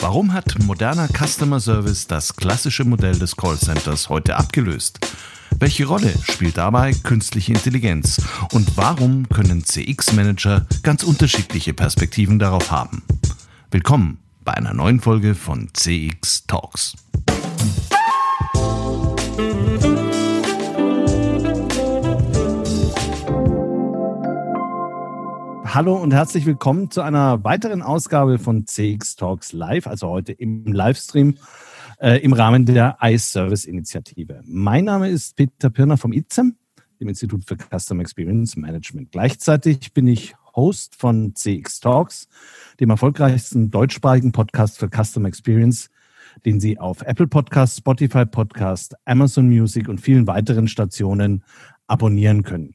Warum hat moderner Customer Service das klassische Modell des Callcenters heute abgelöst? Welche Rolle spielt dabei künstliche Intelligenz? Und warum können CX-Manager ganz unterschiedliche Perspektiven darauf haben? Willkommen bei einer neuen Folge von CX Talks. Hallo und herzlich willkommen zu einer weiteren Ausgabe von CX Talks Live, also heute im Livestream äh, im Rahmen der iService-Initiative. Mein Name ist Peter Pirner vom IZEM, dem Institut für Customer Experience Management. Gleichzeitig bin ich Host von CX Talks, dem erfolgreichsten deutschsprachigen Podcast für Customer Experience, den Sie auf Apple Podcast, Spotify Podcast, Amazon Music und vielen weiteren Stationen abonnieren können.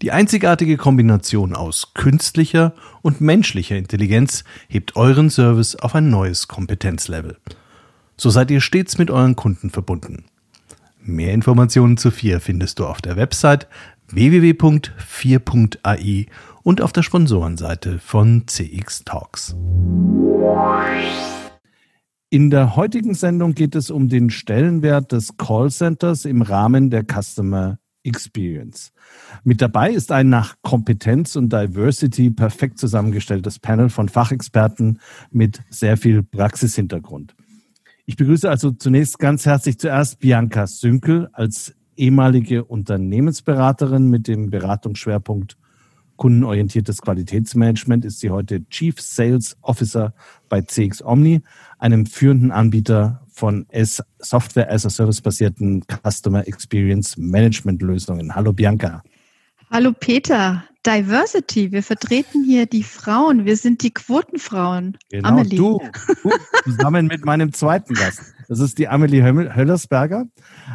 Die einzigartige Kombination aus künstlicher und menschlicher Intelligenz hebt euren Service auf ein neues Kompetenzlevel. So seid ihr stets mit euren Kunden verbunden. Mehr Informationen zu 4 findest du auf der Website www.4.ai und auf der Sponsorenseite von CX Talks. In der heutigen Sendung geht es um den Stellenwert des Callcenters im Rahmen der Customer Experience. Mit dabei ist ein nach Kompetenz und Diversity perfekt zusammengestelltes Panel von Fachexperten mit sehr viel Praxishintergrund. Ich begrüße also zunächst ganz herzlich zuerst Bianca Sünkel als ehemalige Unternehmensberaterin mit dem Beratungsschwerpunkt kundenorientiertes Qualitätsmanagement ist sie heute Chief Sales Officer bei CX Omni, einem führenden Anbieter von Software as a Service basierten Customer Experience Management Lösungen. Hallo Bianca. Hallo Peter. Diversity, wir vertreten hier die Frauen, wir sind die Quotenfrauen. Genau, Amelie. Du, du zusammen mit meinem zweiten Gast. Das ist die Amelie Höllersberger.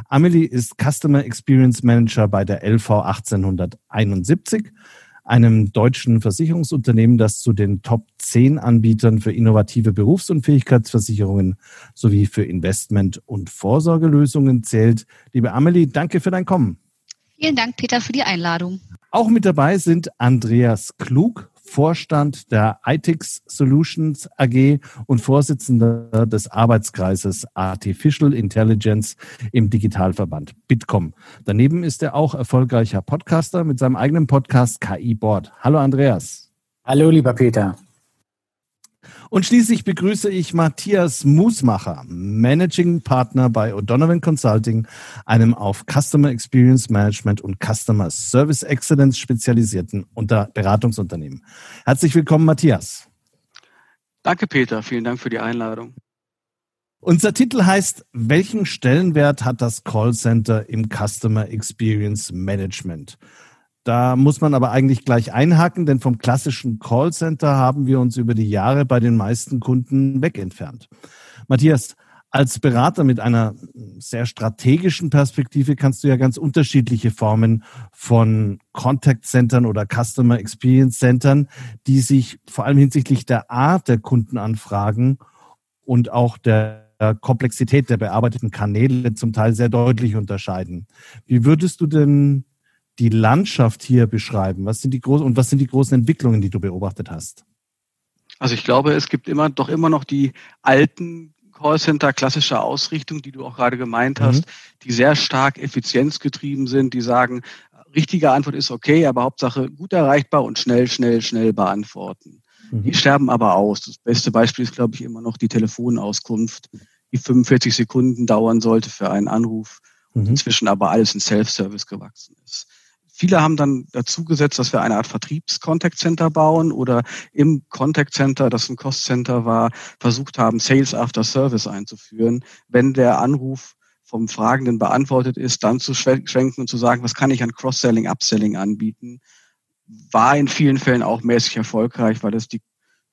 Amelie ist Customer Experience Manager bei der LV 1871 einem deutschen Versicherungsunternehmen, das zu den Top 10 Anbietern für innovative Berufs- und Fähigkeitsversicherungen sowie für Investment- und Vorsorgelösungen zählt. Liebe Amelie, danke für dein Kommen. Vielen Dank, Peter, für die Einladung. Auch mit dabei sind Andreas Klug, Vorstand der ITIX Solutions AG und Vorsitzender des Arbeitskreises Artificial Intelligence im Digitalverband Bitkom. Daneben ist er auch erfolgreicher Podcaster mit seinem eigenen Podcast KI Board. Hallo Andreas. Hallo lieber Peter. Und schließlich begrüße ich Matthias Musmacher, Managing Partner bei O'Donovan Consulting, einem auf Customer Experience Management und Customer Service Excellence spezialisierten Beratungsunternehmen. Herzlich willkommen, Matthias. Danke, Peter. Vielen Dank für die Einladung. Unser Titel heißt, welchen Stellenwert hat das Callcenter im Customer Experience Management? Da muss man aber eigentlich gleich einhaken, denn vom klassischen Callcenter haben wir uns über die Jahre bei den meisten Kunden wegentfernt. Matthias, als Berater mit einer sehr strategischen Perspektive kannst du ja ganz unterschiedliche Formen von Contact Centern oder Customer Experience Centern, die sich vor allem hinsichtlich der Art der Kundenanfragen und auch der Komplexität der bearbeiteten Kanäle zum Teil sehr deutlich unterscheiden. Wie würdest du denn die Landschaft hier beschreiben? Was sind die großen und was sind die großen Entwicklungen, die du beobachtet hast? Also ich glaube, es gibt immer doch immer noch die alten Callcenter klassische Ausrichtung, die du auch gerade gemeint hast, mhm. die sehr stark effizienzgetrieben sind, die sagen, richtige Antwort ist okay, aber Hauptsache gut erreichbar und schnell, schnell, schnell beantworten. Mhm. Die sterben aber aus. Das beste Beispiel ist, glaube ich, immer noch die Telefonauskunft, die 45 Sekunden dauern sollte für einen Anruf und mhm. inzwischen aber alles in Self-Service gewachsen ist. Viele haben dann dazu gesetzt, dass wir eine Art Vertriebs-Contact Center bauen oder im Contact Center, das ein Cost Center war, versucht haben, Sales After Service einzuführen. Wenn der Anruf vom Fragenden beantwortet ist, dann zu schwenken und zu sagen, was kann ich an Cross-Selling, Upselling anbieten, war in vielen Fällen auch mäßig erfolgreich, weil es die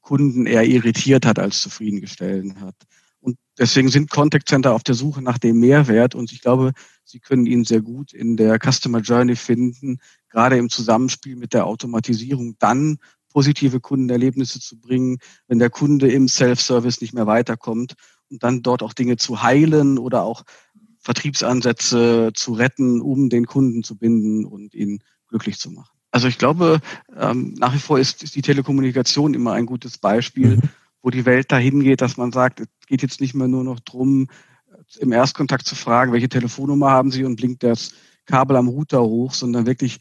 Kunden eher irritiert hat als zufriedengestellt hat. Und deswegen sind Contact Center auf der Suche nach dem Mehrwert und ich glaube, sie können ihn sehr gut in der Customer Journey finden, gerade im Zusammenspiel mit der Automatisierung dann positive Kundenerlebnisse zu bringen, wenn der Kunde im Self-Service nicht mehr weiterkommt und dann dort auch Dinge zu heilen oder auch Vertriebsansätze zu retten, um den Kunden zu binden und ihn glücklich zu machen. Also ich glaube, ähm, nach wie vor ist, die Telekommunikation immer ein gutes Beispiel, mhm. Wo die Welt dahin geht, dass man sagt, es geht jetzt nicht mehr nur noch drum, im Erstkontakt zu fragen, welche Telefonnummer haben Sie und blinkt das Kabel am Router hoch, sondern wirklich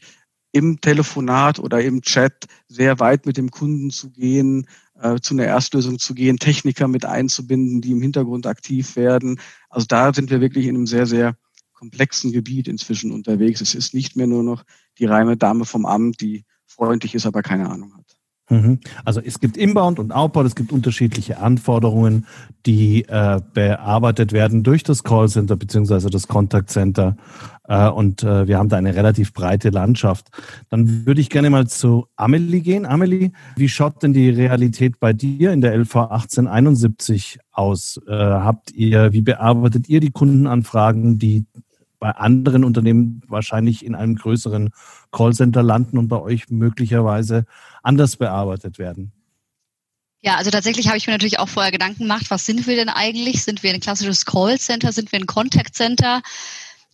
im Telefonat oder im Chat sehr weit mit dem Kunden zu gehen, äh, zu einer Erstlösung zu gehen, Techniker mit einzubinden, die im Hintergrund aktiv werden. Also da sind wir wirklich in einem sehr, sehr komplexen Gebiet inzwischen unterwegs. Es ist nicht mehr nur noch die reine Dame vom Amt, die freundlich ist, aber keine Ahnung hat. Mhm. Also es gibt Inbound und Outbound, es gibt unterschiedliche Anforderungen, die äh, bearbeitet werden durch das Callcenter beziehungsweise das Contact Center. Äh, und äh, wir haben da eine relativ breite Landschaft. Dann würde ich gerne mal zu Amelie gehen. Amelie, wie schaut denn die Realität bei dir in der LV 1871 aus? Äh, habt ihr, wie bearbeitet ihr die Kundenanfragen, die bei anderen Unternehmen wahrscheinlich in einem größeren Callcenter landen und bei euch möglicherweise anders bearbeitet werden? Ja, also tatsächlich habe ich mir natürlich auch vorher Gedanken gemacht, was sind wir denn eigentlich? Sind wir ein klassisches Callcenter? Sind wir ein Contact Center?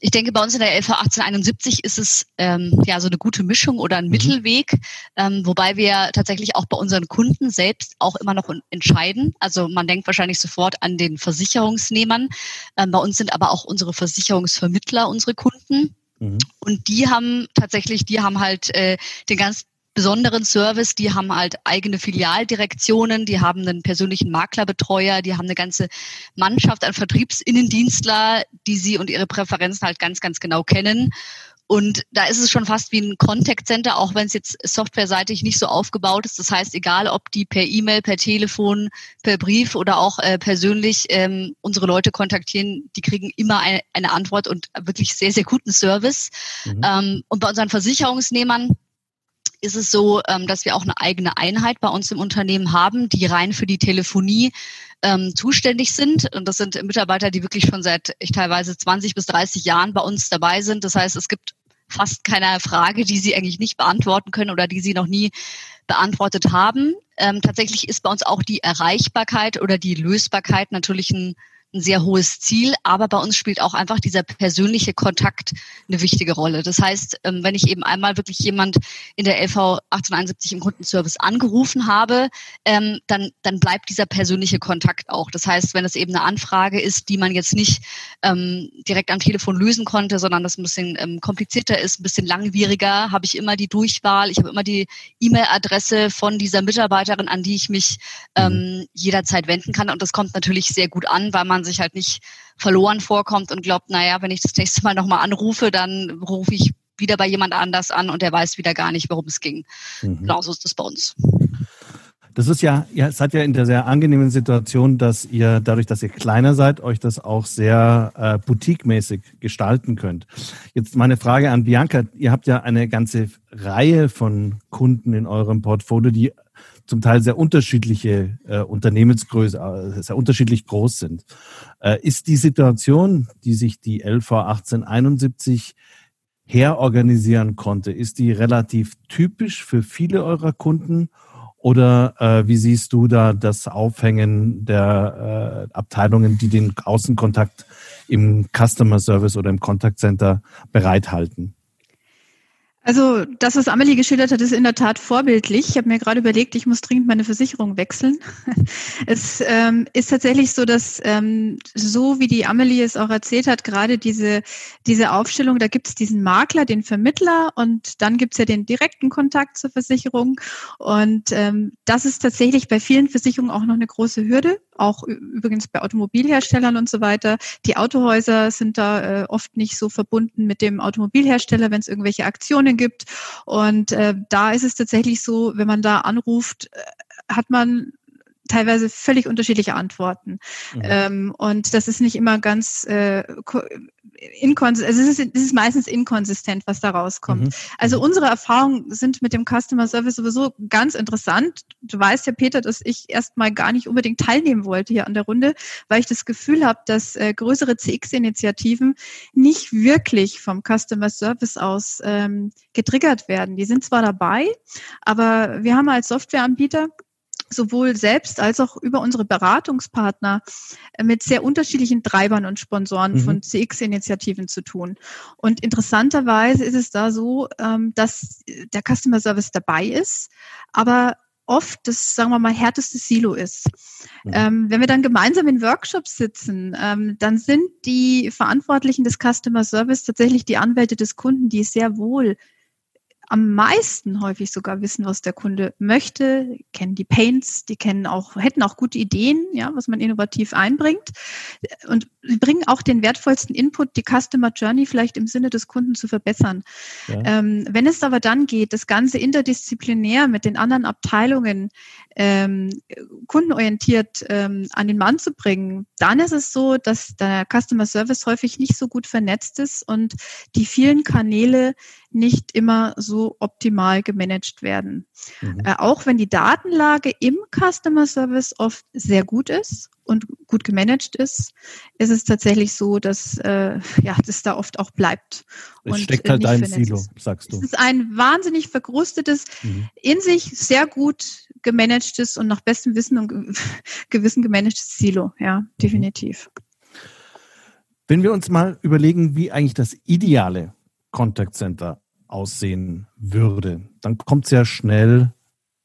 Ich denke, bei uns in der LV 1871 ist es ähm, ja so eine gute Mischung oder ein mhm. Mittelweg, ähm, wobei wir tatsächlich auch bei unseren Kunden selbst auch immer noch entscheiden. Also man denkt wahrscheinlich sofort an den Versicherungsnehmern. Ähm, bei uns sind aber auch unsere Versicherungsvermittler unsere Kunden. Mhm. Und die haben tatsächlich, die haben halt äh, den ganz besonderen Service. Die haben halt eigene Filialdirektionen, die haben einen persönlichen Maklerbetreuer, die haben eine ganze Mannschaft an Vertriebsinnendienstler, die sie und ihre Präferenzen halt ganz, ganz genau kennen. Und da ist es schon fast wie ein Contact Center, auch wenn es jetzt softwareseitig nicht so aufgebaut ist. Das heißt, egal ob die per E-Mail, per Telefon, per Brief oder auch äh, persönlich ähm, unsere Leute kontaktieren, die kriegen immer eine, eine Antwort und wirklich sehr, sehr guten Service. Mhm. Ähm, und bei unseren Versicherungsnehmern ist es so, ähm, dass wir auch eine eigene Einheit bei uns im Unternehmen haben, die rein für die Telefonie ähm, zuständig sind. Und das sind Mitarbeiter, die wirklich schon seit ich teilweise 20 bis 30 Jahren bei uns dabei sind. Das heißt, es gibt fast keine Frage, die sie eigentlich nicht beantworten können oder die sie noch nie beantwortet haben. Ähm, tatsächlich ist bei uns auch die Erreichbarkeit oder die Lösbarkeit natürlich ein ein sehr hohes Ziel, aber bei uns spielt auch einfach dieser persönliche Kontakt eine wichtige Rolle. Das heißt, ähm, wenn ich eben einmal wirklich jemand in der LV 1871 im Kundenservice angerufen habe, ähm, dann, dann bleibt dieser persönliche Kontakt auch. Das heißt, wenn es eben eine Anfrage ist, die man jetzt nicht ähm, direkt am Telefon lösen konnte, sondern das ein bisschen komplizierter ist, ein bisschen langwieriger, habe ich immer die Durchwahl, ich habe immer die E-Mail-Adresse von dieser Mitarbeiterin, an die ich mich mhm. jederzeit wenden kann. Und das kommt natürlich sehr gut an, weil man sich halt nicht verloren vorkommt und glaubt, naja, wenn ich das nächste Mal nochmal anrufe, dann rufe ich wieder bei jemand anders an und der weiß wieder gar nicht, worum es ging. Mhm. Genauso ist das bei uns. Das ist ja, ihr seid ja in der sehr angenehmen Situation, dass ihr dadurch, dass ihr kleiner seid, euch das auch sehr äh, boutique-mäßig gestalten könnt. Jetzt meine Frage an Bianca. Ihr habt ja eine ganze Reihe von Kunden in eurem Portfolio, die zum Teil sehr unterschiedliche äh, Unternehmensgröße, äh, sehr unterschiedlich groß sind. Äh, ist die Situation, die sich die LV 1871 herorganisieren konnte, ist die relativ typisch für viele eurer Kunden? Oder äh, wie siehst du da das Aufhängen der äh, Abteilungen, die den Außenkontakt im Customer Service oder im Contact Center bereithalten? Also das, was Amelie geschildert hat, ist in der Tat vorbildlich. Ich habe mir gerade überlegt, ich muss dringend meine Versicherung wechseln. Es ähm, ist tatsächlich so, dass ähm, so wie die Amelie es auch erzählt hat, gerade diese, diese Aufstellung, da gibt es diesen Makler, den Vermittler und dann gibt es ja den direkten Kontakt zur Versicherung. Und ähm, das ist tatsächlich bei vielen Versicherungen auch noch eine große Hürde, auch übrigens bei Automobilherstellern und so weiter. Die Autohäuser sind da äh, oft nicht so verbunden mit dem Automobilhersteller, wenn es irgendwelche Aktionen gibt. Und äh, da ist es tatsächlich so, wenn man da anruft, äh, hat man teilweise völlig unterschiedliche Antworten. Mhm. Ähm, und das ist nicht immer ganz äh, inkonsistent, also es ist, es ist meistens inkonsistent, was da rauskommt. Mhm. Also mhm. unsere Erfahrungen sind mit dem Customer Service sowieso ganz interessant. Du weißt ja, Peter, dass ich erstmal gar nicht unbedingt teilnehmen wollte hier an der Runde, weil ich das Gefühl habe, dass äh, größere CX-Initiativen nicht wirklich vom Customer Service aus ähm, getriggert werden. Die sind zwar dabei, aber wir haben als Softwareanbieter sowohl selbst als auch über unsere Beratungspartner äh, mit sehr unterschiedlichen Treibern und Sponsoren mhm. von CX-Initiativen zu tun. Und interessanterweise ist es da so, ähm, dass der Customer Service dabei ist, aber oft das, sagen wir mal, härteste Silo ist. Mhm. Ähm, wenn wir dann gemeinsam in Workshops sitzen, ähm, dann sind die Verantwortlichen des Customer Service tatsächlich die Anwälte des Kunden, die sehr wohl am meisten häufig sogar wissen, was der Kunde möchte, kennen die Paints, die kennen auch, hätten auch gute Ideen, ja, was man innovativ einbringt. Und sie bringen auch den wertvollsten Input, die Customer Journey vielleicht im Sinne des Kunden zu verbessern. Ja. Ähm, wenn es aber dann geht, das Ganze interdisziplinär mit den anderen Abteilungen ähm, kundenorientiert ähm, an den Mann zu bringen, dann ist es so, dass der Customer Service häufig nicht so gut vernetzt ist und die vielen Kanäle nicht immer so optimal gemanagt werden. Mhm. Äh, auch wenn die Datenlage im Customer Service oft sehr gut ist und gut gemanagt ist, ist es tatsächlich so, dass äh, ja, das da oft auch bleibt. Es steckt halt ein Silo, sagst du. Es ist ein wahnsinnig verkrustetes, mhm. in sich sehr gut gemanagtes und nach bestem Wissen und Gewissen gemanagtes Silo, ja, mhm. definitiv. Wenn wir uns mal überlegen, wie eigentlich das ideale Contact Center aussehen würde, dann kommt sehr schnell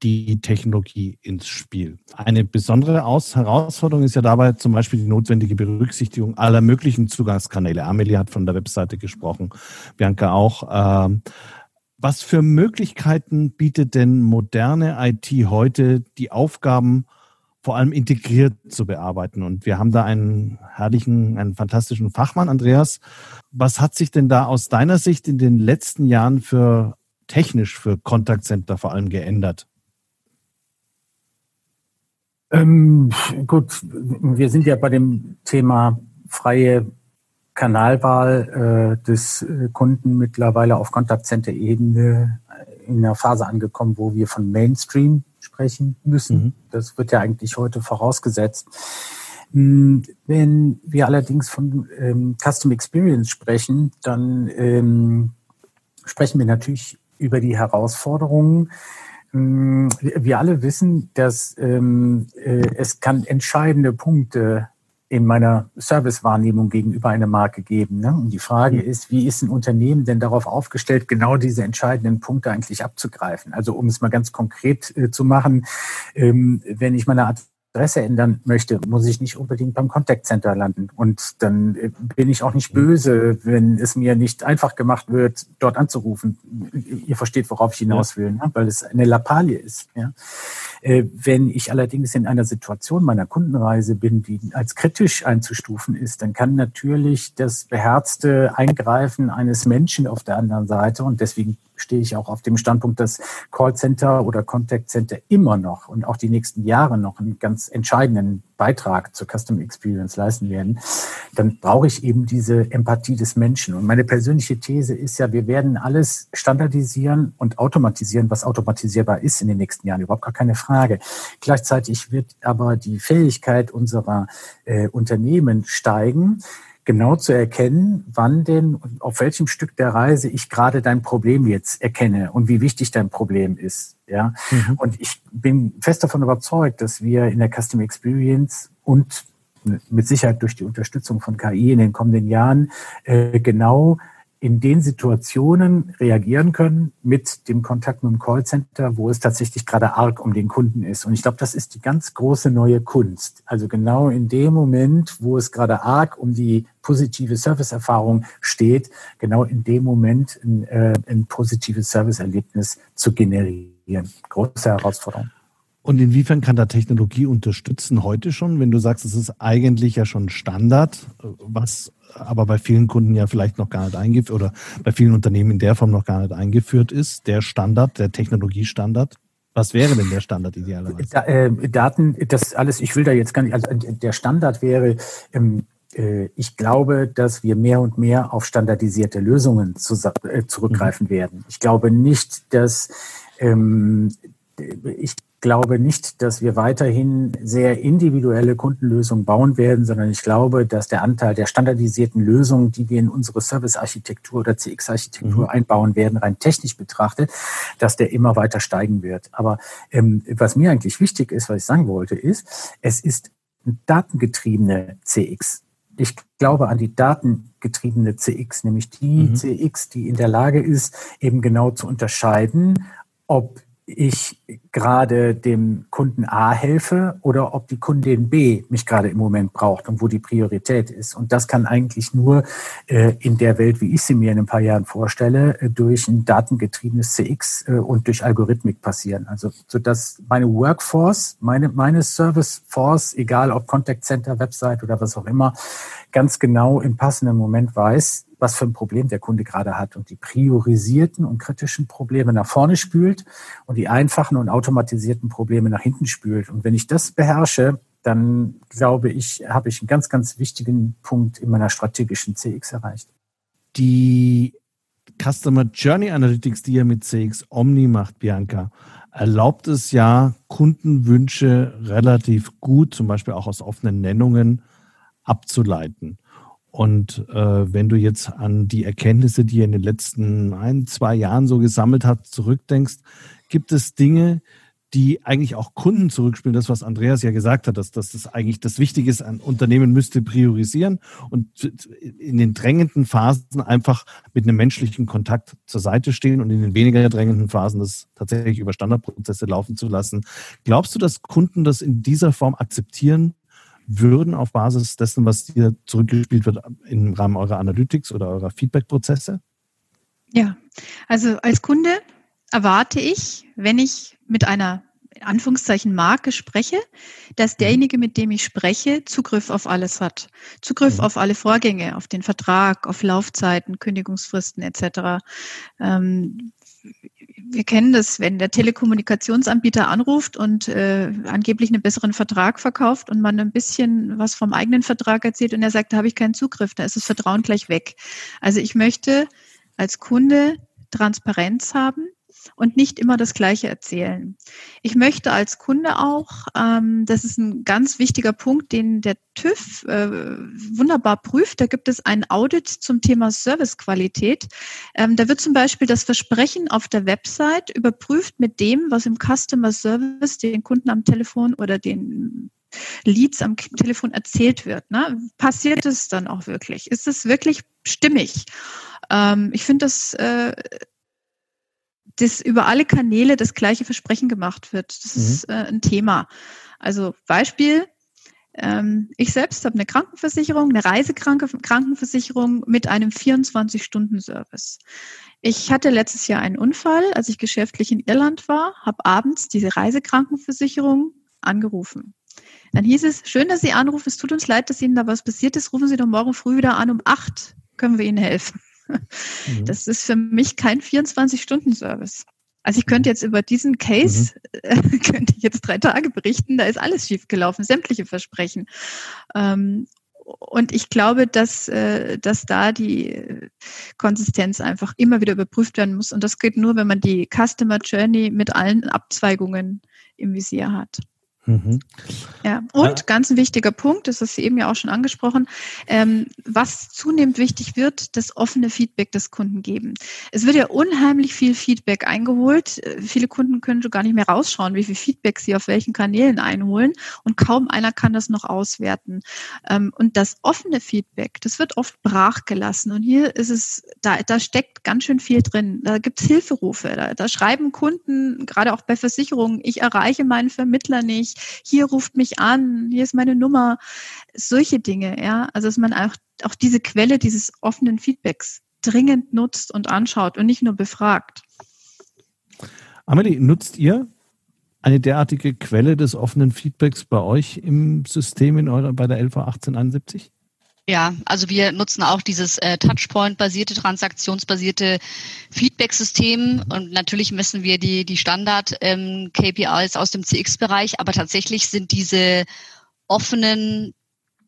die Technologie ins Spiel. Eine besondere Aus Herausforderung ist ja dabei zum Beispiel die notwendige Berücksichtigung aller möglichen Zugangskanäle. Amelie hat von der Webseite gesprochen, Bianca auch. Ähm, was für Möglichkeiten bietet denn moderne IT heute, die Aufgaben vor allem integriert zu bearbeiten? Und wir haben da einen herrlichen, einen fantastischen Fachmann, Andreas. Was hat sich denn da aus deiner Sicht in den letzten Jahren für technisch für Contact Center vor allem geändert? Ähm, gut, wir sind ja bei dem Thema freie Kanalwahl äh, des äh, Kunden mittlerweile auf Kontaktcenter-Ebene in der Phase angekommen, wo wir von Mainstream sprechen müssen. Mhm. Das wird ja eigentlich heute vorausgesetzt. Hm, wenn wir allerdings von ähm, Custom Experience sprechen, dann ähm, sprechen wir natürlich über die Herausforderungen, Mm, wir alle wissen, dass ähm, äh, es kann entscheidende Punkte in meiner Servicewahrnehmung gegenüber einer Marke geben. Ne? Und die Frage mhm. ist, wie ist ein Unternehmen denn darauf aufgestellt, genau diese entscheidenden Punkte eigentlich abzugreifen? Also um es mal ganz konkret äh, zu machen, ähm, wenn ich meine Adresse ändern möchte, muss ich nicht unbedingt beim Contact Center landen. Und dann äh, bin ich auch nicht böse, wenn es mir nicht einfach gemacht wird, dort anzurufen. Ihr versteht, worauf ich hinaus will, ne? weil es eine Lappalie ist. Ja? Äh, wenn ich allerdings in einer Situation meiner Kundenreise bin, die als kritisch einzustufen ist, dann kann natürlich das beherzte Eingreifen eines Menschen auf der anderen Seite und deswegen stehe ich auch auf dem Standpunkt, dass Callcenter oder Contact Center immer noch und auch die nächsten Jahre noch einen ganz entscheidenden Beitrag zur Custom Experience leisten werden, dann brauche ich eben diese Empathie des Menschen. Und meine persönliche These ist ja, wir werden alles standardisieren und automatisieren, was automatisierbar ist in den nächsten Jahren. Überhaupt gar keine Frage. Gleichzeitig wird aber die Fähigkeit unserer äh, Unternehmen steigen, genau zu erkennen, wann denn und auf welchem Stück der Reise ich gerade dein Problem jetzt erkenne und wie wichtig dein Problem ist. Ja, mhm. und ich bin fest davon überzeugt, dass wir in der Custom Experience und mit Sicherheit durch die Unterstützung von KI in den kommenden Jahren äh, genau in den Situationen reagieren können mit dem Kontakt mit dem Callcenter, wo es tatsächlich gerade arg um den Kunden ist. Und ich glaube, das ist die ganz große neue Kunst. Also genau in dem Moment, wo es gerade arg um die positive Serviceerfahrung steht, genau in dem Moment ein, äh, ein positives Serviceerlebnis zu generieren. Große Herausforderung. Und inwiefern kann da Technologie unterstützen heute schon, wenn du sagst, es ist eigentlich ja schon Standard, was aber bei vielen Kunden ja vielleicht noch gar nicht eingeführt oder bei vielen Unternehmen in der Form noch gar nicht eingeführt ist, der Standard, der Technologiestandard? Was wäre denn der Standard idealerweise? Da, äh, Daten, das alles, ich will da jetzt gar nicht, also der Standard wäre, ähm, äh, ich glaube, dass wir mehr und mehr auf standardisierte Lösungen zu, äh, zurückgreifen mhm. werden. Ich glaube nicht, dass ähm, ich glaube nicht, dass wir weiterhin sehr individuelle Kundenlösungen bauen werden, sondern ich glaube, dass der Anteil der standardisierten Lösungen, die wir in unsere Servicearchitektur oder CX-Architektur mhm. einbauen werden, rein technisch betrachtet, dass der immer weiter steigen wird. Aber ähm, was mir eigentlich wichtig ist, was ich sagen wollte, ist, es ist datengetriebene CX. Ich glaube an die datengetriebene CX, nämlich die mhm. CX, die in der Lage ist, eben genau zu unterscheiden, ob ich gerade dem Kunden A helfe oder ob die Kundin B mich gerade im Moment braucht und wo die Priorität ist. Und das kann eigentlich nur äh, in der Welt, wie ich sie mir in ein paar Jahren vorstelle, äh, durch ein datengetriebenes CX äh, und durch Algorithmik passieren. Also so dass meine Workforce, meine, meine Service Force, egal ob Contact Center, Website oder was auch immer, ganz genau im passenden Moment weiß, was für ein Problem der Kunde gerade hat und die priorisierten und kritischen Probleme nach vorne spült und die einfachen und automatisierten Probleme nach hinten spült. Und wenn ich das beherrsche, dann glaube ich, habe ich einen ganz, ganz wichtigen Punkt in meiner strategischen CX erreicht. Die Customer Journey Analytics, die ihr mit CX Omni macht, Bianca, erlaubt es ja, Kundenwünsche relativ gut, zum Beispiel auch aus offenen Nennungen, abzuleiten. Und äh, wenn du jetzt an die Erkenntnisse, die ihr in den letzten ein, zwei Jahren so gesammelt habt, zurückdenkst, gibt es Dinge, die eigentlich auch Kunden zurückspielen, das, was Andreas ja gesagt hat, dass, dass das eigentlich das Wichtige ist, ein Unternehmen müsste priorisieren und in den drängenden Phasen einfach mit einem menschlichen Kontakt zur Seite stehen und in den weniger drängenden Phasen das tatsächlich über Standardprozesse laufen zu lassen. Glaubst du, dass Kunden das in dieser Form akzeptieren würden auf Basis dessen, was dir zurückgespielt wird im Rahmen eurer Analytics oder eurer Feedback-Prozesse? Ja, also als Kunde erwarte ich, wenn ich mit einer in Anführungszeichen Marke spreche, dass mhm. derjenige, mit dem ich spreche, Zugriff auf alles hat. Zugriff mhm. auf alle Vorgänge, auf den Vertrag, auf Laufzeiten, Kündigungsfristen etc. Ähm, wir kennen das, wenn der Telekommunikationsanbieter anruft und äh, angeblich einen besseren Vertrag verkauft und man ein bisschen was vom eigenen Vertrag erzählt und er sagt, da habe ich keinen Zugriff, da ist das Vertrauen gleich weg. Also ich möchte als Kunde Transparenz haben und nicht immer das Gleiche erzählen. Ich möchte als Kunde auch, ähm, das ist ein ganz wichtiger Punkt, den der TÜV äh, wunderbar prüft. Da gibt es ein Audit zum Thema Servicequalität. Ähm, da wird zum Beispiel das Versprechen auf der Website überprüft mit dem, was im Customer Service den Kunden am Telefon oder den Leads am Telefon erzählt wird. Ne? Passiert es dann auch wirklich? Ist es wirklich stimmig? Ähm, ich finde das äh, dass über alle Kanäle das gleiche Versprechen gemacht wird. Das mhm. ist äh, ein Thema. Also Beispiel, ähm, ich selbst habe eine Krankenversicherung, eine Reisekrankenversicherung mit einem 24-Stunden-Service. Ich hatte letztes Jahr einen Unfall, als ich geschäftlich in Irland war, habe abends diese Reisekrankenversicherung angerufen. Dann hieß es, schön, dass Sie anrufen, es tut uns leid, dass Ihnen da was passiert ist, rufen Sie doch morgen früh wieder an, um acht können wir Ihnen helfen. Mhm. Das ist für mich kein 24-Stunden-Service. Also ich könnte jetzt über diesen Case, mhm. könnte ich jetzt drei Tage berichten, da ist alles schiefgelaufen, sämtliche Versprechen. Ähm, und ich glaube, dass, äh, dass da die Konsistenz einfach immer wieder überprüft werden muss. Und das geht nur, wenn man die Customer Journey mit allen Abzweigungen im Visier hat. Mhm. Ja, und ganz ein wichtiger Punkt, das ist eben ja auch schon angesprochen, ähm, was zunehmend wichtig wird, das offene Feedback des Kunden geben. Es wird ja unheimlich viel Feedback eingeholt. Äh, viele Kunden können schon gar nicht mehr rausschauen, wie viel Feedback sie auf welchen Kanälen einholen und kaum einer kann das noch auswerten. Ähm, und das offene Feedback, das wird oft brachgelassen und hier ist es, da, da steckt ganz schön viel drin. Da gibt es Hilferufe, da, da schreiben Kunden, gerade auch bei Versicherungen, ich erreiche meinen Vermittler nicht, mich, hier ruft mich an, hier ist meine Nummer, solche Dinge, ja. Also dass man auch, auch diese Quelle dieses offenen Feedbacks dringend nutzt und anschaut und nicht nur befragt. Amelie, nutzt ihr eine derartige Quelle des offenen Feedbacks bei euch im System in eurer, bei der LV 1871? Ja, also wir nutzen auch dieses äh, Touchpoint-basierte, transaktionsbasierte Feedback-System. Und natürlich messen wir die, die Standard-KPIs ähm, aus dem CX-Bereich, aber tatsächlich sind diese offenen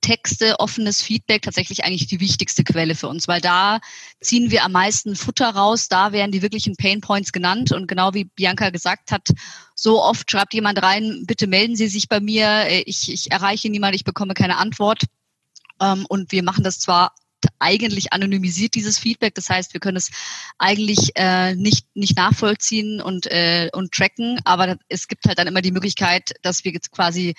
Texte, offenes Feedback tatsächlich eigentlich die wichtigste Quelle für uns, weil da ziehen wir am meisten Futter raus, da werden die wirklichen Pain Points genannt. Und genau wie Bianca gesagt hat, so oft schreibt jemand rein, bitte melden Sie sich bei mir, äh, ich, ich erreiche niemand, ich bekomme keine Antwort. Ähm, und wir machen das zwar eigentlich anonymisiert dieses Feedback. Das heißt, wir können es eigentlich äh, nicht, nicht nachvollziehen und, äh, und tracken, aber es gibt halt dann immer die Möglichkeit, dass wir jetzt quasi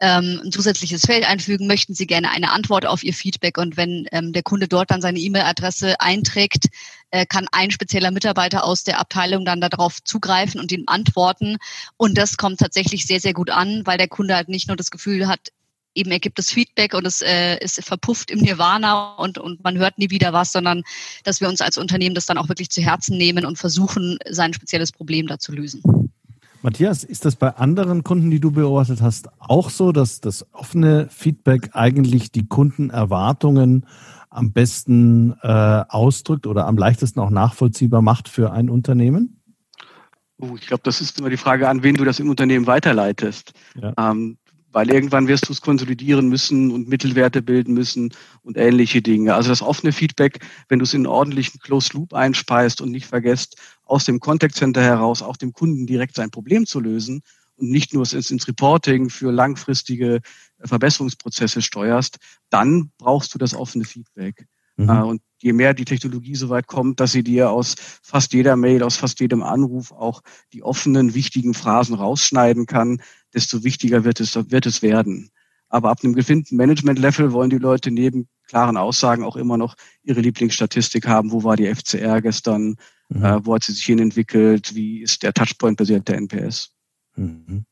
ähm, ein zusätzliches Feld einfügen. Möchten Sie gerne eine Antwort auf Ihr Feedback? Und wenn ähm, der Kunde dort dann seine E-Mail-Adresse einträgt, äh, kann ein spezieller Mitarbeiter aus der Abteilung dann darauf zugreifen und ihm antworten. Und das kommt tatsächlich sehr, sehr gut an, weil der Kunde halt nicht nur das Gefühl hat, eben ergibt es Feedback und es äh, ist verpufft im Nirvana und, und man hört nie wieder was, sondern dass wir uns als Unternehmen das dann auch wirklich zu Herzen nehmen und versuchen, sein spezielles Problem da zu lösen. Matthias, ist das bei anderen Kunden, die du beobachtet hast, auch so, dass das offene Feedback eigentlich die Kundenerwartungen am besten äh, ausdrückt oder am leichtesten auch nachvollziehbar macht für ein Unternehmen? Oh, ich glaube, das ist immer die Frage, an wen du das im Unternehmen weiterleitest. Ja. Ähm, weil irgendwann wirst du es konsolidieren müssen und Mittelwerte bilden müssen und ähnliche Dinge. Also das offene Feedback, wenn du es in einen ordentlichen Closed Loop einspeist und nicht vergesst, aus dem Contact Center heraus auch dem Kunden direkt sein Problem zu lösen und nicht nur ins, ins Reporting für langfristige Verbesserungsprozesse steuerst, dann brauchst du das offene Feedback. Mhm. Äh, und je mehr die Technologie so weit kommt, dass sie dir aus fast jeder Mail, aus fast jedem Anruf auch die offenen, wichtigen Phrasen rausschneiden kann, desto wichtiger wird es, wird es werden. Aber ab einem gewinnten Management-Level wollen die Leute neben klaren Aussagen auch immer noch ihre Lieblingsstatistik haben. Wo war die FCR gestern? Mhm. Äh, wo hat sie sich hin entwickelt? Wie ist der Touchpoint-basierte NPS? Mhm.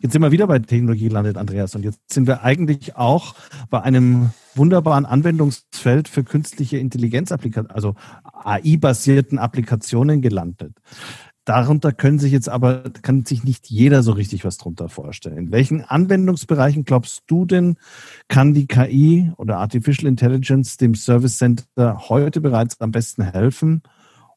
Jetzt sind wir wieder bei Technologie gelandet, Andreas. Und jetzt sind wir eigentlich auch bei einem wunderbaren Anwendungsfeld für künstliche Intelligenz-Applikationen, also AI-basierten Applikationen gelandet. Darunter können sich jetzt aber, kann sich nicht jeder so richtig was drunter vorstellen. In welchen Anwendungsbereichen glaubst du denn, kann die KI oder Artificial Intelligence dem Service Center heute bereits am besten helfen,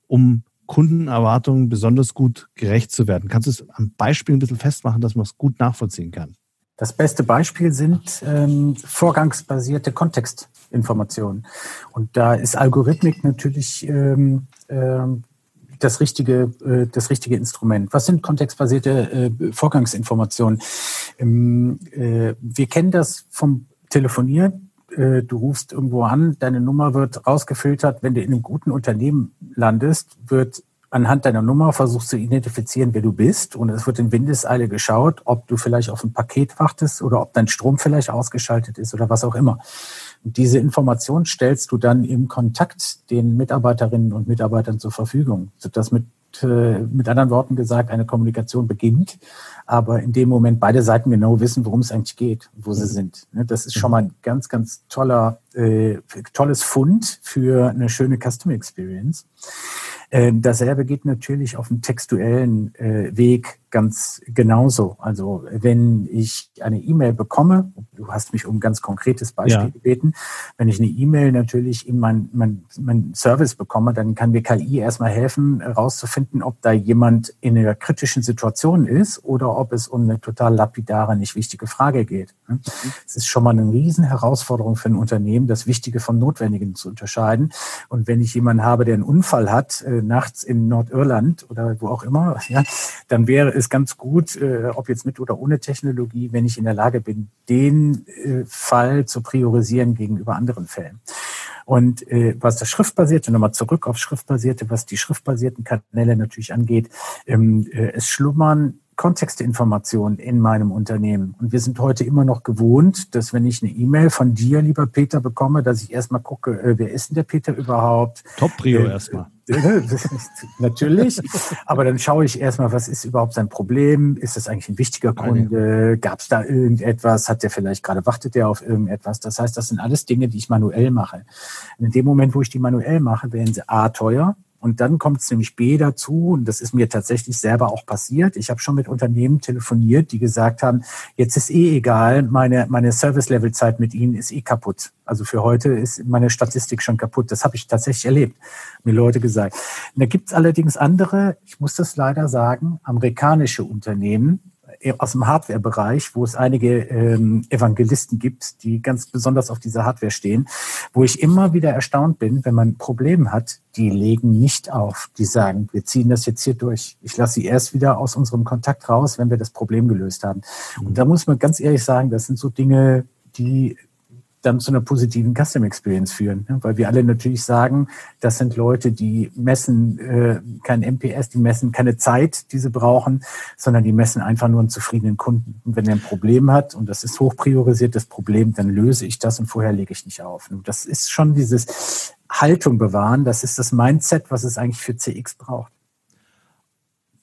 um Kundenerwartungen besonders gut gerecht zu werden? Kannst du es am Beispiel ein bisschen festmachen, dass man es gut nachvollziehen kann? Das beste Beispiel sind ähm, vorgangsbasierte Kontextinformationen. Und da ist Algorithmik natürlich ähm, ähm, das richtige, äh, das richtige Instrument. Was sind kontextbasierte äh, Vorgangsinformationen? Ähm, äh, wir kennen das vom Telefonieren. Äh, du rufst irgendwo an, deine Nummer wird rausgefiltert. Wenn du in einem guten Unternehmen landest, wird anhand deiner Nummer versucht zu identifizieren, wer du bist. Und es wird in Windeseile geschaut, ob du vielleicht auf ein Paket wartest oder ob dein Strom vielleicht ausgeschaltet ist oder was auch immer. Diese Information stellst du dann im Kontakt den Mitarbeiterinnen und Mitarbeitern zur Verfügung, sodass mit, äh, mit anderen Worten gesagt eine Kommunikation beginnt, aber in dem Moment beide Seiten genau wissen, worum es eigentlich geht, wo sie mhm. sind. Ne, das ist schon mal ein ganz, ganz toller, äh, tolles Fund für eine schöne Customer Experience. Äh, dasselbe geht natürlich auf dem textuellen äh, Weg ganz genauso. Also wenn ich eine E-Mail bekomme, du hast mich um ein ganz konkretes Beispiel ja. gebeten, wenn ich eine E-Mail natürlich in mein, mein, mein Service bekomme, dann kann mir KI erstmal helfen, herauszufinden, ob da jemand in einer kritischen Situation ist oder ob es um eine total lapidare, nicht wichtige Frage geht. Mhm. Es ist schon mal eine riesen Herausforderung für ein Unternehmen, das Wichtige vom Notwendigen zu unterscheiden. Und wenn ich jemanden habe, der einen Unfall hat, äh, nachts in Nordirland oder wo auch immer, ja, dann wäre es ganz gut, äh, ob jetzt mit oder ohne Technologie, wenn ich in der Lage bin, den äh, Fall zu priorisieren gegenüber anderen Fällen. Und äh, was das Schriftbasierte, nochmal zurück auf Schriftbasierte, was die schriftbasierten Kanäle natürlich angeht, ähm, äh, es schlummern Kontextinformationen in meinem Unternehmen. Und wir sind heute immer noch gewohnt, dass wenn ich eine E-Mail von dir, lieber Peter, bekomme, dass ich erstmal gucke, äh, wer ist denn der Peter überhaupt? Top-Prio äh, erstmal. Natürlich, aber dann schaue ich erstmal, was ist überhaupt sein Problem? Ist das eigentlich ein wichtiger Kunde? Gab es da irgendetwas? Hat der vielleicht gerade, wartet der auf irgendetwas? Das heißt, das sind alles Dinge, die ich manuell mache. Und in dem Moment, wo ich die manuell mache, werden sie A teuer, Und dann kommt es nämlich B dazu, und das ist mir tatsächlich selber auch passiert. Ich habe schon mit Unternehmen telefoniert, die gesagt haben, jetzt ist eh egal, meine, meine Service-Level-Zeit mit Ihnen ist eh kaputt. Also für heute ist meine Statistik schon kaputt. Das habe ich tatsächlich erlebt, mir Leute gesagt. Und da gibt es allerdings andere, ich muss das leider sagen, amerikanische Unternehmen, aus dem Hardware-Bereich, wo es einige ähm, Evangelisten gibt, die ganz besonders auf diese Hardware stehen, wo ich immer wieder erstaunt bin, wenn man ein Problem hat, die legen nicht auf. Die sagen, wir ziehen das jetzt hier durch. Ich lasse sie erst wieder aus unserem Kontakt raus, wenn wir das Problem gelöst haben. Und da muss man ganz ehrlich sagen, das sind so Dinge, die dann zu einer positiven Custom Experience führen. Ne? Weil wir alle natürlich sagen, das sind Leute, die messen äh, kein MPS, die messen keine Zeit, die sie brauchen, sondern die messen einfach nur einen zufriedenen Kunden. Und wenn er ein Problem hat, und das ist hoch priorisiertes Problem, dann löse ich das und vorher lege ich nicht auf. Und das ist schon dieses Haltung bewahren, das ist das Mindset, was es eigentlich für CX braucht.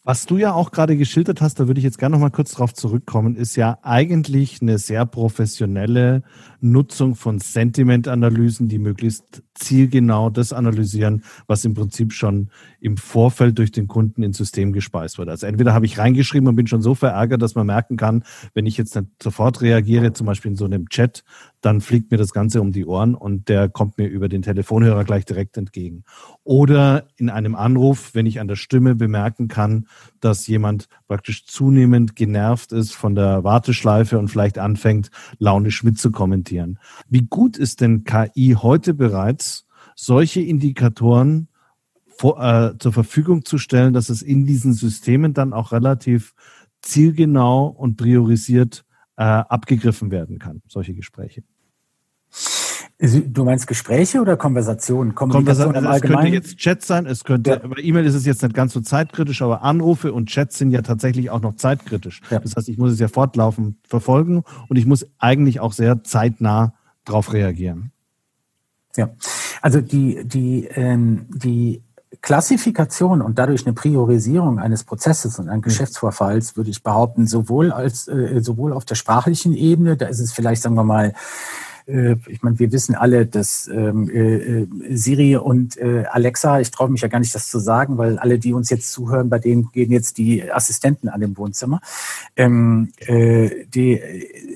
Was du ja auch gerade geschildert hast, da würde ich jetzt gerne noch mal kurz drauf zurückkommen, ist ja eigentlich eine sehr professionelle Nutzung von Sentimentanalysen, die möglichst zielgenau das analysieren, was im Prinzip schon im Vorfeld durch den Kunden ins System gespeist wird. Also entweder habe ich reingeschrieben und bin schon so verärgert, dass man merken kann, wenn ich jetzt nicht sofort reagiere, zum Beispiel in so einem Chat, dann fliegt mir das Ganze um die Ohren und der kommt mir über den Telefonhörer gleich direkt entgegen. Oder in einem Anruf, wenn ich an der Stimme bemerken kann, dass jemand praktisch zunehmend genervt ist von der Warteschleife und vielleicht anfängt, launisch mitzukommentieren. Wie gut ist denn KI heute bereits, solche Indikatoren vor, äh, zur Verfügung zu stellen, dass es in diesen Systemen dann auch relativ zielgenau und priorisiert äh, abgegriffen werden kann, solche Gespräche. Du meinst Gespräche oder Konversationen? Kommunikation Konversa also es könnte jetzt Chat sein, es könnte, ja. bei E-Mail ist es jetzt nicht ganz so zeitkritisch, aber Anrufe und Chats sind ja tatsächlich auch noch zeitkritisch. Ja. Das heißt, ich muss es ja fortlaufend verfolgen und ich muss eigentlich auch sehr zeitnah darauf reagieren. Ja, also die, die, ähm, die Klassifikation und dadurch eine Priorisierung eines Prozesses und eines Geschäftsvorfalls, würde ich behaupten, sowohl als äh, sowohl auf der sprachlichen Ebene, da ist es vielleicht, sagen wir mal, äh, ich meine, wir wissen alle, dass ähm, äh, Siri und äh, Alexa, ich traue mich ja gar nicht, das zu sagen, weil alle, die uns jetzt zuhören, bei denen gehen jetzt die Assistenten an dem Wohnzimmer. Ähm, äh, die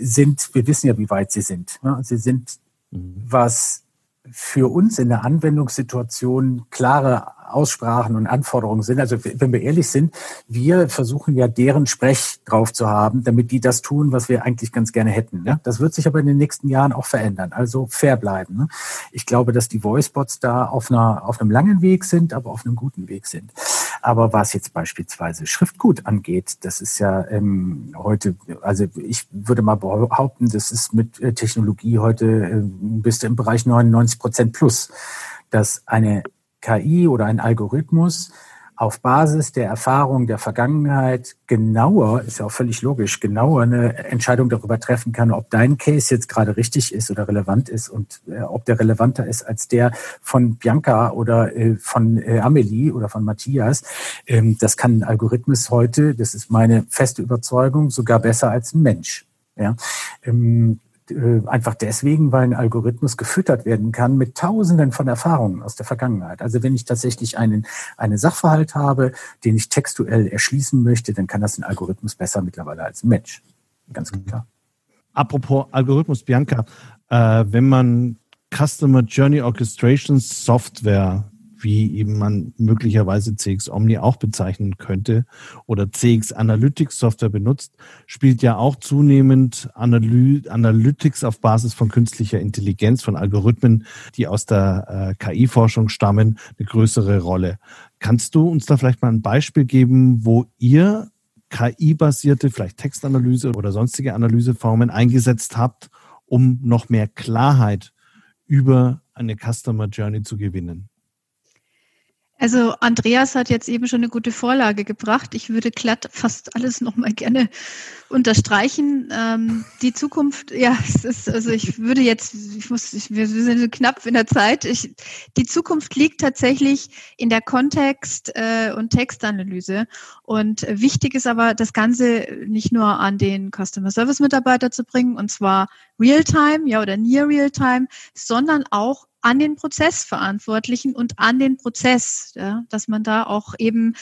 sind, wir wissen ja, wie weit sie sind. Ne? Sie sind, mhm. was für uns in der Anwendungssituation klare Aussprachen und Anforderungen sind. Also wenn wir ehrlich sind, wir versuchen ja deren Sprech drauf zu haben, damit die das tun, was wir eigentlich ganz gerne hätten. Ne? Das wird sich aber in den nächsten Jahren auch verändern. Also fair bleiben. Ne? Ich glaube, dass die Voicebots da auf, einer, auf einem langen Weg sind, aber auf einem guten Weg sind. Aber was jetzt beispielsweise Schriftgut angeht, das ist ja ähm, heute, also ich würde mal behaupten, das ist mit äh, Technologie heute äh, bist du im Bereich 99 Prozent plus, dass eine KI oder ein Algorithmus auf Basis der Erfahrung der Vergangenheit genauer, ist ja auch völlig logisch, genauer eine Entscheidung darüber treffen kann, ob dein Case jetzt gerade richtig ist oder relevant ist und äh, ob der relevanter ist als der von Bianca oder äh, von äh, Amelie oder von Matthias. Ähm, das kann ein Algorithmus heute, das ist meine feste Überzeugung, sogar besser als ein Mensch. Ja, ähm, äh, einfach deswegen, weil ein Algorithmus gefüttert werden kann mit Tausenden von Erfahrungen aus der Vergangenheit. Also wenn ich tatsächlich einen, einen Sachverhalt habe, den ich textuell erschließen möchte, dann kann das ein Algorithmus besser mittlerweile als ein Mensch. Ganz mhm. klar. Apropos Algorithmus, Bianca, äh, wenn man Customer Journey Orchestration Software wie eben man möglicherweise CX Omni auch bezeichnen könnte oder CX Analytics Software benutzt, spielt ja auch zunehmend Analy Analytics auf Basis von künstlicher Intelligenz, von Algorithmen, die aus der äh, KI-Forschung stammen, eine größere Rolle. Kannst du uns da vielleicht mal ein Beispiel geben, wo ihr KI-basierte, vielleicht Textanalyse oder sonstige Analyseformen eingesetzt habt, um noch mehr Klarheit über eine Customer Journey zu gewinnen? Also Andreas hat jetzt eben schon eine gute Vorlage gebracht. Ich würde glatt fast alles nochmal gerne unterstreichen. Ähm, die Zukunft, ja, es ist, also ich würde jetzt, ich muss, ich, wir sind knapp in der Zeit. Ich, die Zukunft liegt tatsächlich in der Kontext- äh, und Textanalyse. Und wichtig ist aber, das Ganze nicht nur an den Customer Service Mitarbeiter zu bringen, und zwar Realtime, ja, oder Near Realtime, sondern auch an den Prozessverantwortlichen und an den Prozess, ja, dass man da auch eben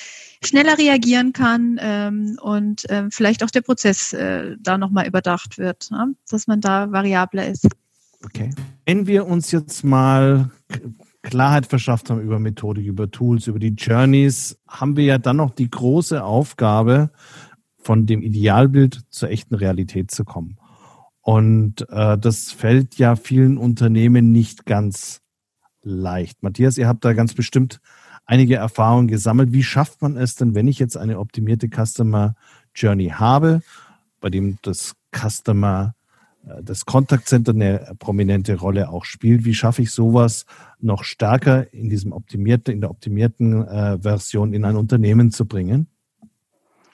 schneller reagieren kann ähm, und ähm, vielleicht auch der Prozess äh, da nochmal überdacht wird, ja, dass man da variabler ist. Okay. Wenn wir uns jetzt mal Klarheit verschafft haben über Methodik, über Tools, über die Journeys, haben wir ja dann noch die große Aufgabe, von dem Idealbild zur echten Realität zu kommen. Und äh, das fällt ja vielen Unternehmen nicht ganz leicht. Matthias, ihr habt da ganz bestimmt einige Erfahrungen gesammelt. Wie schafft man es denn, wenn ich jetzt eine optimierte Customer Journey habe, bei dem das Customer, äh, das Contact Center eine prominente Rolle auch spielt? Wie schaffe ich sowas noch stärker in diesem optimierten, in der optimierten äh, Version in ein Unternehmen zu bringen?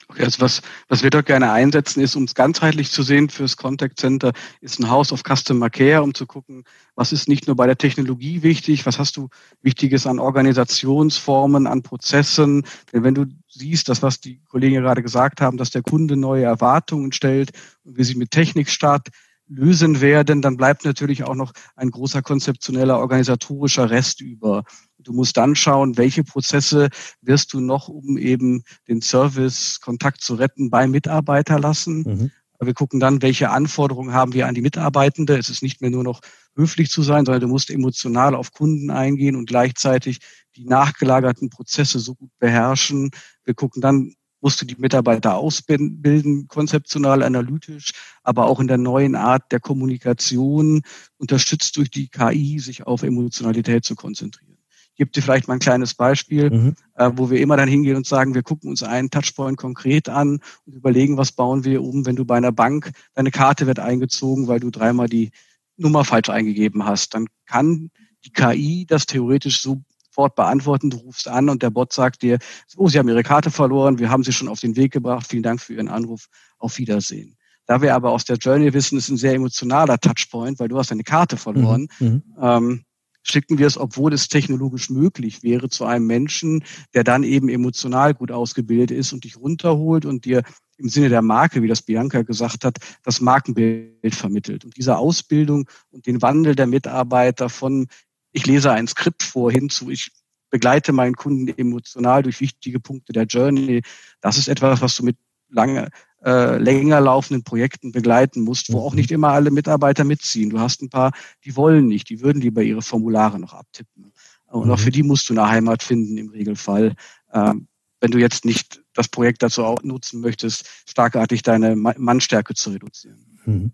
Also was, was wir dort gerne einsetzen, ist, um es ganzheitlich zu sehen fürs Contact Center, ist ein House of Customer Care, um zu gucken, was ist nicht nur bei der Technologie wichtig, was hast du Wichtiges an Organisationsformen, an Prozessen. Denn wenn du siehst, das, was die Kollegen gerade gesagt haben, dass der Kunde neue Erwartungen stellt und wir sie mit Technik starten, lösen werden, dann bleibt natürlich auch noch ein großer konzeptioneller organisatorischer Rest über. Du musst dann schauen, welche Prozesse wirst du noch, um eben den Service, Kontakt zu retten, bei Mitarbeiter lassen. Mhm. Wir gucken dann, welche Anforderungen haben wir an die Mitarbeitende. Es ist nicht mehr nur noch höflich zu sein, sondern du musst emotional auf Kunden eingehen und gleichzeitig die nachgelagerten Prozesse so gut beherrschen. Wir gucken dann, musst du die Mitarbeiter ausbilden, konzeptional, analytisch, aber auch in der neuen Art der Kommunikation, unterstützt durch die KI, sich auf Emotionalität zu konzentrieren. Ich gebe dir vielleicht mal ein kleines Beispiel, mhm. äh, wo wir immer dann hingehen und sagen, wir gucken uns einen Touchpoint konkret an und überlegen, was bauen wir um, wenn du bei einer Bank, deine Karte wird eingezogen, weil du dreimal die Nummer falsch eingegeben hast. Dann kann die KI das theoretisch so sofort beantworten. Du rufst an und der Bot sagt dir, oh, Sie haben Ihre Karte verloren, wir haben Sie schon auf den Weg gebracht, vielen Dank für Ihren Anruf, auf Wiedersehen. Da wir aber aus der Journey wissen, ist ein sehr emotionaler Touchpoint, weil du hast deine Karte verloren, mhm. mhm. ähm, schicken wir es, obwohl es technologisch möglich wäre, zu einem Menschen, der dann eben emotional gut ausgebildet ist und dich runterholt und dir im Sinne der Marke, wie das Bianca gesagt hat, das Markenbild vermittelt. Und diese Ausbildung und den Wandel der Mitarbeiter von ich lese ein Skript vor hinzu, ich begleite meinen Kunden emotional durch wichtige Punkte der Journey. Das ist etwas, was du mit lange, äh, länger laufenden Projekten begleiten musst, wo auch mhm. nicht immer alle Mitarbeiter mitziehen. Du hast ein paar, die wollen nicht, die würden lieber ihre Formulare noch abtippen. Und auch mhm. für die musst du eine Heimat finden im Regelfall. Ähm, wenn du jetzt nicht das Projekt dazu auch nutzen möchtest, starkartig deine Mannstärke zu reduzieren. Mhm.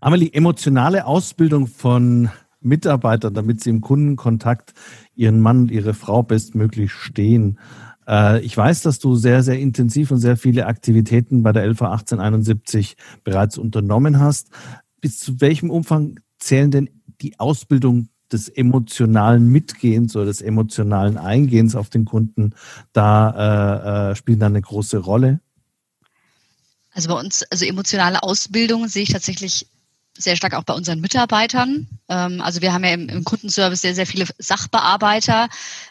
Amelie, emotionale Ausbildung von Mitarbeiter, damit sie im Kundenkontakt ihren Mann und ihre Frau bestmöglich stehen. Äh, ich weiß, dass du sehr, sehr intensiv und sehr viele Aktivitäten bei der LV 1871 bereits unternommen hast. Bis zu welchem Umfang zählen denn die Ausbildung des emotionalen Mitgehens oder des emotionalen Eingehens auf den Kunden da äh, äh, spielen da eine große Rolle? Also bei uns, also emotionale Ausbildung sehe ich tatsächlich sehr stark auch bei unseren Mitarbeitern. Ähm, also wir haben ja im, Kundenservice sehr, sehr viele Sachbearbeiter,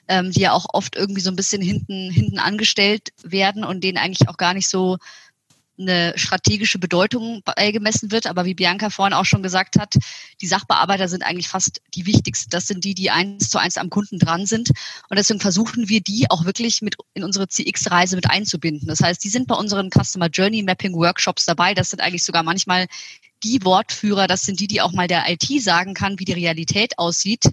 ähm, die ja auch oft irgendwie so ein bisschen hinten, hinten angestellt werden und denen eigentlich auch gar nicht so eine strategische Bedeutung beigemessen wird. Aber wie Bianca vorhin auch schon gesagt hat, die Sachbearbeiter sind eigentlich fast die wichtigsten. Das sind die, die eins zu eins am Kunden dran sind. Und deswegen versuchen wir, die auch wirklich mit in unsere CX-Reise mit einzubinden. Das heißt, die sind bei unseren Customer Journey Mapping Workshops dabei. Das sind eigentlich sogar manchmal die Wortführer, das sind die, die auch mal der IT sagen kann, wie die Realität aussieht.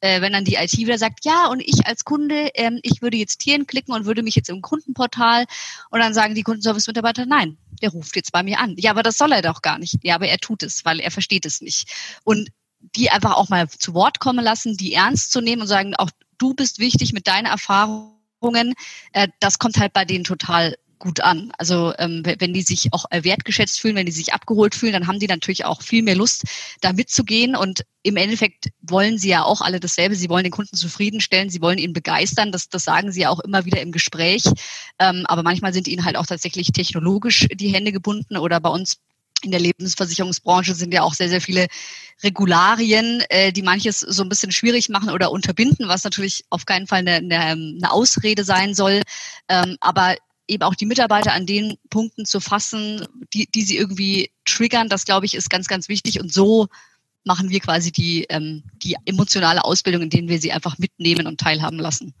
Äh, wenn dann die IT wieder sagt, ja, und ich als Kunde, ähm, ich würde jetzt hierhin klicken und würde mich jetzt im Kundenportal und dann sagen die Kundenservice-Mitarbeiter, nein, der ruft jetzt bei mir an. Ja, aber das soll er doch gar nicht. Ja, aber er tut es, weil er versteht es nicht. Und die einfach auch mal zu Wort kommen lassen, die ernst zu nehmen und sagen, auch du bist wichtig mit deinen Erfahrungen. Äh, das kommt halt bei denen total gut an. Also ähm, wenn die sich auch äh, wertgeschätzt fühlen, wenn die sich abgeholt fühlen, dann haben die natürlich auch viel mehr Lust, da mitzugehen. Und im Endeffekt wollen sie ja auch alle dasselbe. Sie wollen den Kunden zufriedenstellen, sie wollen ihn begeistern. Das, das sagen sie ja auch immer wieder im Gespräch. Ähm, aber manchmal sind ihnen halt auch tatsächlich technologisch die Hände gebunden oder bei uns in der Lebensversicherungsbranche sind ja auch sehr, sehr viele Regularien, äh, die manches so ein bisschen schwierig machen oder unterbinden, was natürlich auf keinen Fall eine, eine, eine Ausrede sein soll. Ähm, aber eben auch die Mitarbeiter an den Punkten zu fassen, die, die sie irgendwie triggern, das glaube ich ist ganz, ganz wichtig. Und so machen wir quasi die, ähm, die emotionale Ausbildung, in denen wir sie einfach mitnehmen und teilhaben lassen.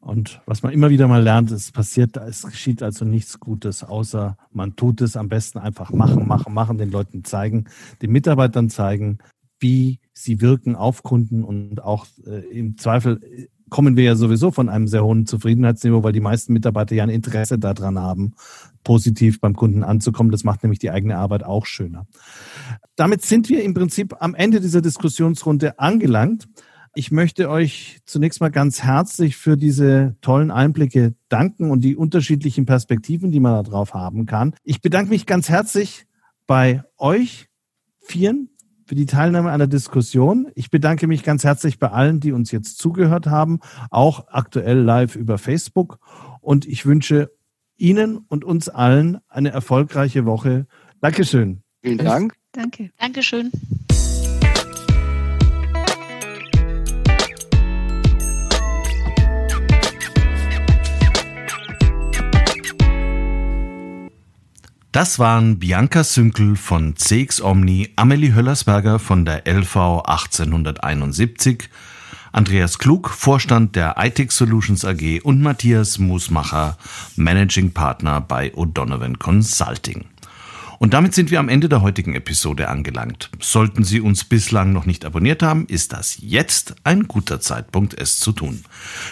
Und was man immer wieder mal lernt, es passiert, es geschieht also nichts Gutes, außer man tut es am besten einfach machen, machen, machen, den Leuten zeigen, den Mitarbeitern zeigen, wie sie wirken auf Kunden und auch äh, im Zweifel kommen wir ja sowieso von einem sehr hohen Zufriedenheitsniveau, weil die meisten Mitarbeiter ja ein Interesse daran haben, positiv beim Kunden anzukommen. Das macht nämlich die eigene Arbeit auch schöner. Damit sind wir im Prinzip am Ende dieser Diskussionsrunde angelangt. Ich möchte euch zunächst mal ganz herzlich für diese tollen Einblicke danken und die unterschiedlichen Perspektiven, die man darauf haben kann. Ich bedanke mich ganz herzlich bei euch Vieren für die Teilnahme an der Diskussion. Ich bedanke mich ganz herzlich bei allen, die uns jetzt zugehört haben, auch aktuell live über Facebook. Und ich wünsche Ihnen und uns allen eine erfolgreiche Woche. Dankeschön. Vielen Dank. Danke. Dankeschön. Das waren Bianca Sünkel von CX Omni, Amelie Höllersberger von der LV 1871, Andreas Klug, Vorstand der iTech Solutions AG und Matthias Musmacher, Managing Partner bei O'Donovan Consulting. Und damit sind wir am Ende der heutigen Episode angelangt. Sollten Sie uns bislang noch nicht abonniert haben, ist das jetzt ein guter Zeitpunkt, es zu tun.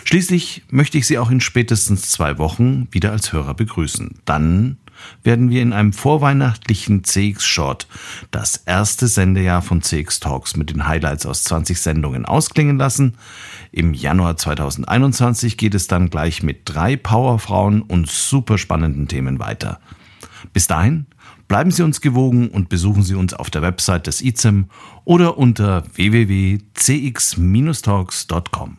Schließlich möchte ich Sie auch in spätestens zwei Wochen wieder als Hörer begrüßen. Dann werden wir in einem vorweihnachtlichen CX-Short das erste Sendejahr von CX Talks mit den Highlights aus 20 Sendungen ausklingen lassen. Im Januar 2021 geht es dann gleich mit drei Powerfrauen und super spannenden Themen weiter. Bis dahin bleiben Sie uns gewogen und besuchen Sie uns auf der Website des ICEM oder unter www.cx-talks.com.